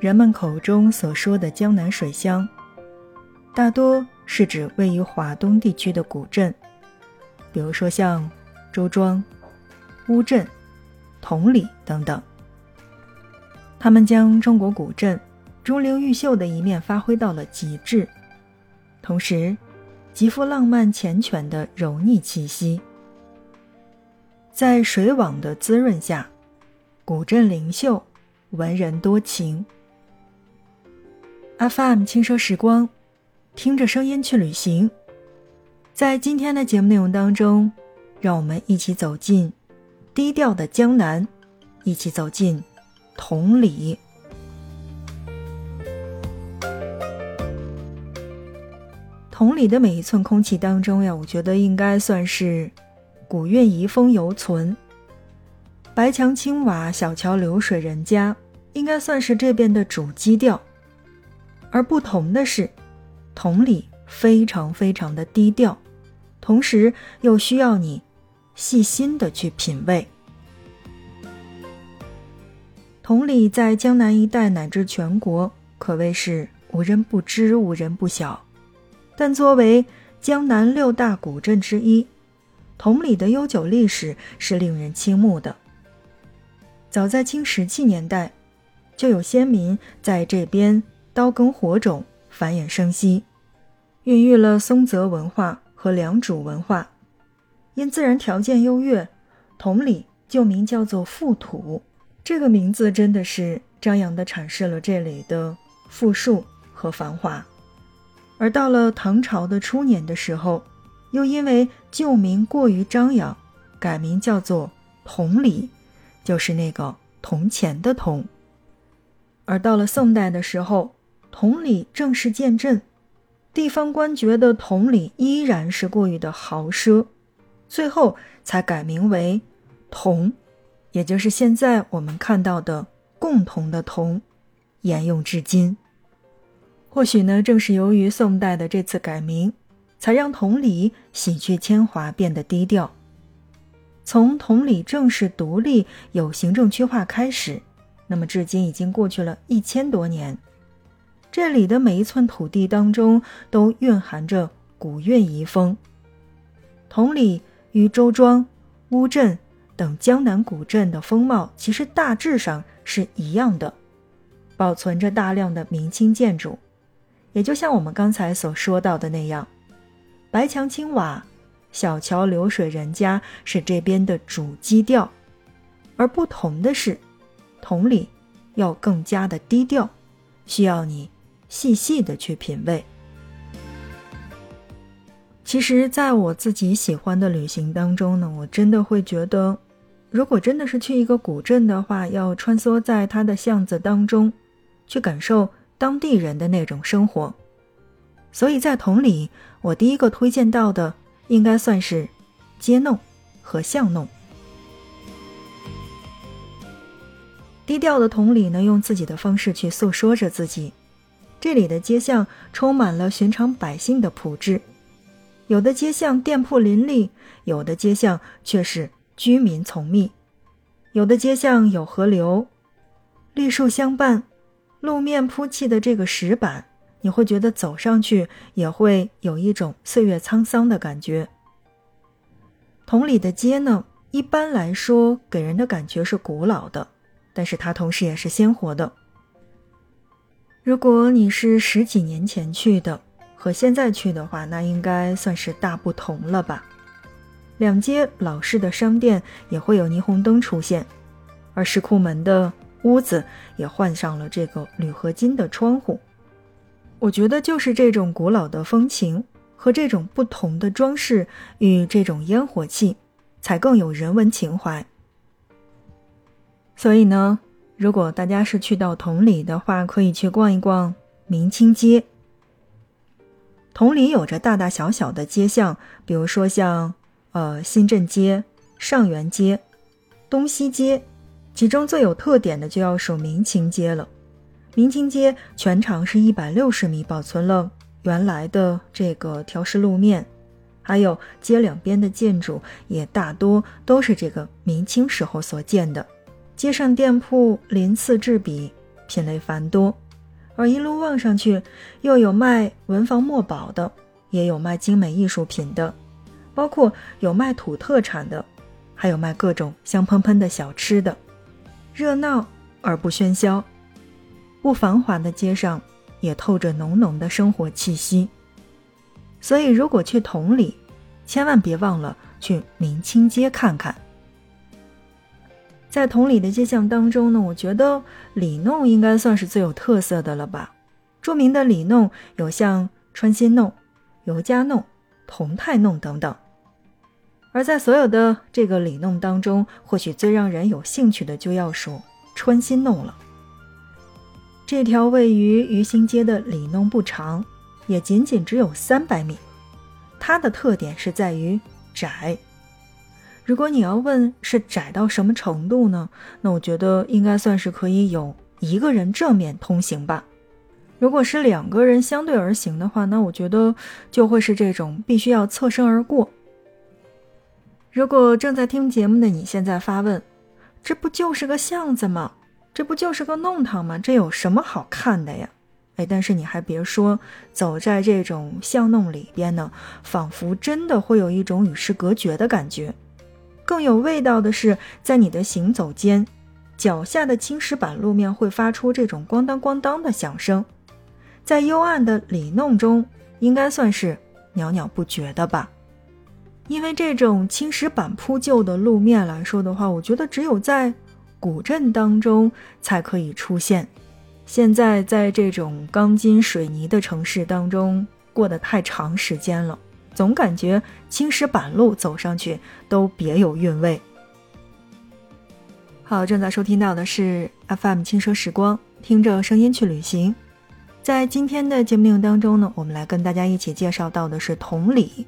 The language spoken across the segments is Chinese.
人们口中所说的江南水乡，大多是指位于华东地区的古镇，比如说像周庄、乌镇、同里等等。他们将中国古镇中流毓秀的一面发挥到了极致，同时极富浪漫缱绻的柔腻气息。在水网的滋润下，古镇灵秀，文人多情。FM 轻奢时光，听着声音去旅行。在今天的节目内容当中，让我们一起走进低调的江南，一起走进同里。同里的每一寸空气当中呀，我觉得应该算是古韵遗风犹存。白墙青瓦，小桥流水人家，应该算是这边的主基调。而不同的是，同里非常非常的低调，同时又需要你细心的去品味。同里在江南一带乃至全国可谓是无人不知、无人不晓，但作为江南六大古镇之一，同里的悠久历史是令人倾慕的。早在清石器年代，就有先民在这边。刀耕火种，繁衍生息，孕育了松泽文化和良渚文化。因自然条件优越，同里旧名叫做富土。这个名字真的是张扬地阐释了这里的富庶和繁华。而到了唐朝的初年的时候，又因为旧名过于张扬，改名叫做同里，就是那个铜钱的铜。而到了宋代的时候，同里正式建镇，地方官觉得同里依然是过于的豪奢，最后才改名为同，也就是现在我们看到的共同的同，沿用至今。或许呢，正是由于宋代的这次改名，才让同里洗去铅华，变得低调。从同里正式独立有行政区划开始，那么至今已经过去了一千多年。这里的每一寸土地当中，都蕴含着古韵遗风。同理，与周庄、乌镇等江南古镇的风貌，其实大致上是一样的，保存着大量的明清建筑。也就像我们刚才所说到的那样，白墙青瓦、小桥流水人家是这边的主基调，而不同的是，同里要更加的低调，需要你。细细的去品味。其实，在我自己喜欢的旅行当中呢，我真的会觉得，如果真的是去一个古镇的话，要穿梭在它的巷子当中，去感受当地人的那种生活。所以在同里，我第一个推荐到的应该算是街弄和巷弄。低调的同里呢，用自己的方式去诉说着自己。这里的街巷充满了寻常百姓的朴质，有的街巷店铺林立，有的街巷却是居民丛密，有的街巷有河流，绿树相伴，路面铺砌的这个石板，你会觉得走上去也会有一种岁月沧桑的感觉。同里的街呢，一般来说给人的感觉是古老的，但是它同时也是鲜活的。如果你是十几年前去的，和现在去的话，那应该算是大不同了吧？两街老式的商店也会有霓虹灯出现，而石库门的屋子也换上了这个铝合金的窗户。我觉得就是这种古老的风情和这种不同的装饰与这种烟火气，才更有人文情怀。所以呢。如果大家是去到同里的话，可以去逛一逛明清街。同里有着大大小小的街巷，比如说像呃新镇街、上元街、东西街，其中最有特点的就要数明清街了。明清街全长是一百六十米，保存了原来的这个条式路面，还有街两边的建筑也大多都是这个明清时候所建的。街上店铺鳞次栉比，品类繁多，而一路望上去，又有卖文房墨宝的，也有卖精美艺术品的，包括有卖土特产的，还有卖各种香喷喷的小吃的，热闹而不喧嚣，不繁华的街上也透着浓浓的生活气息。所以，如果去同里，千万别忘了去明清街看看。在同里的街巷当中呢，我觉得里弄应该算是最有特色的了吧。著名的里弄有像川新弄、尤家弄、同泰弄等等。而在所有的这个里弄当中，或许最让人有兴趣的就要数川新弄了。这条位于鱼兴街的里弄不长，也仅仅只有三百米。它的特点是在于窄。如果你要问是窄到什么程度呢？那我觉得应该算是可以有一个人正面通行吧。如果是两个人相对而行的话，那我觉得就会是这种必须要侧身而过。如果正在听节目的你现在发问，这不就是个巷子吗？这不就是个弄堂吗？这有什么好看的呀？哎，但是你还别说，走在这种巷弄里边呢，仿佛真的会有一种与世隔绝的感觉。更有味道的是，在你的行走间，脚下的青石板路面会发出这种咣当咣当的响声，在幽暗的里弄中，应该算是袅袅不绝的吧。因为这种青石板铺就的路面来说的话，我觉得只有在古镇当中才可以出现。现在在这种钢筋水泥的城市当中过得太长时间了。总感觉青石板路走上去都别有韵味。好，正在收听到的是 FM 轻奢时光，听着声音去旅行。在今天的节目内容当中呢，我们来跟大家一起介绍到的是同里。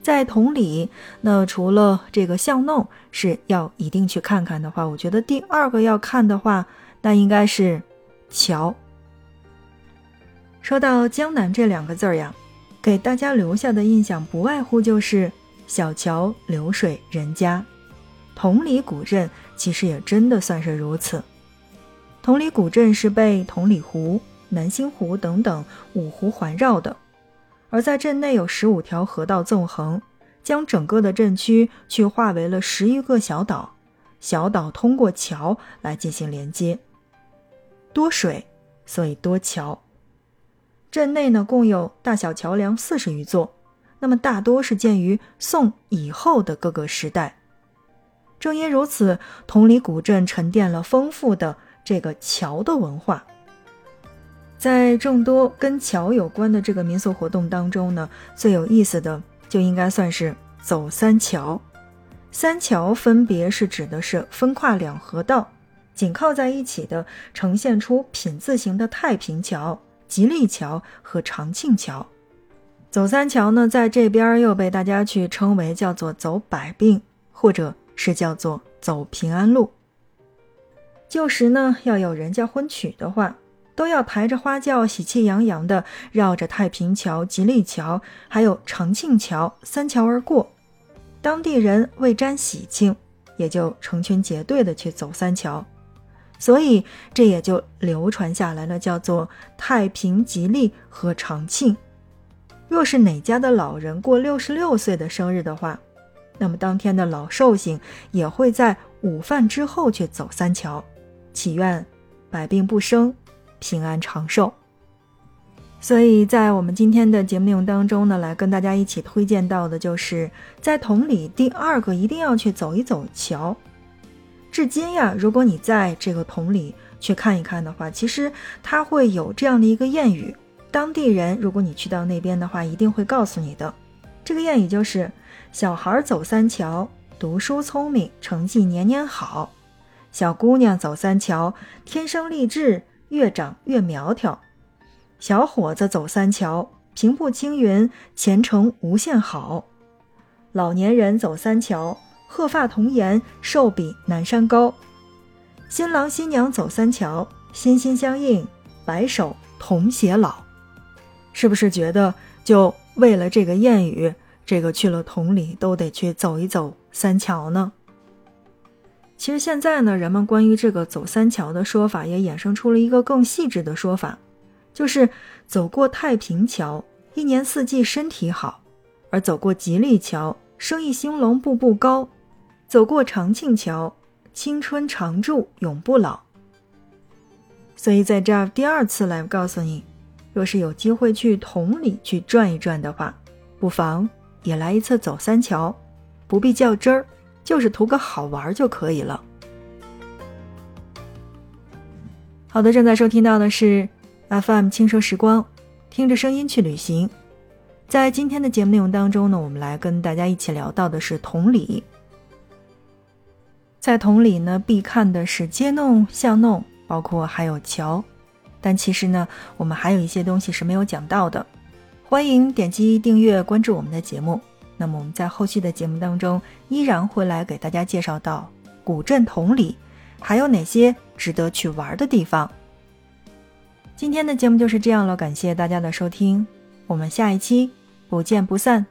在同里，那除了这个巷弄是要一定去看看的话，我觉得第二个要看的话，那应该是桥。说到江南这两个字儿呀。给大家留下的印象不外乎就是小桥流水人家，同里古镇其实也真的算是如此。同里古镇是被同里湖、南星湖等等五湖环绕的，而在镇内有十五条河道纵横，将整个的镇区去划为了十余个小岛，小岛通过桥来进行连接。多水，所以多桥。镇内呢，共有大小桥梁四十余座，那么大多是建于宋以后的各个时代。正因如此，同里古镇沉淀了丰富的这个桥的文化。在众多跟桥有关的这个民俗活动当中呢，最有意思的就应该算是走三桥。三桥分别是指的是分跨两河道，紧靠在一起的，呈现出品字形的太平桥。吉利桥和长庆桥，走三桥呢，在这边又被大家去称为叫做走百病，或者是叫做走平安路。旧时呢，要有人家婚娶的话，都要抬着花轿，喜气洋洋的绕着太平桥、吉利桥，还有长庆桥三桥而过。当地人为沾喜庆，也就成群结队的去走三桥。所以这也就流传下来了，叫做太平、吉利和长庆。若是哪家的老人过六十六岁的生日的话，那么当天的老寿星也会在午饭之后去走三桥，祈愿百病不生、平安长寿。所以在我们今天的节目内容当中呢，来跟大家一起推荐到的就是在同里第二个一定要去走一走桥。至今呀，如果你在这个桶里去看一看的话，其实它会有这样的一个谚语。当地人，如果你去到那边的话，一定会告诉你的。这个谚语就是：“小孩走三桥，读书聪明，成绩年年好；小姑娘走三桥，天生丽质，越长越苗条；小伙子走三桥，平步青云，前程无限好；老年人走三桥。”鹤发童颜，寿比南山高。新郎新娘走三桥，心心相印，白首同偕老。是不是觉得就为了这个谚语，这个去了同里都得去走一走三桥呢？其实现在呢，人们关于这个走三桥的说法也衍生出了一个更细致的说法，就是走过太平桥，一年四季身体好；而走过吉利桥，生意兴隆，步步高；走过长庆桥，青春常驻，永不老。所以在这儿第二次来告诉你，若是有机会去同里去转一转的话，不妨也来一次走三桥，不必较真儿。就是图个好玩就可以了。好的，正在收听到的是 FM 轻奢时光，听着声音去旅行。在今天的节目内容当中呢，我们来跟大家一起聊到的是同里。在同里呢，必看的是街弄巷弄，包括还有桥。但其实呢，我们还有一些东西是没有讲到的。欢迎点击订阅关注我们的节目。那么我们在后续的节目当中，依然会来给大家介绍到古镇同里还有哪些值得去玩的地方。今天的节目就是这样了，感谢大家的收听，我们下一期不见不散。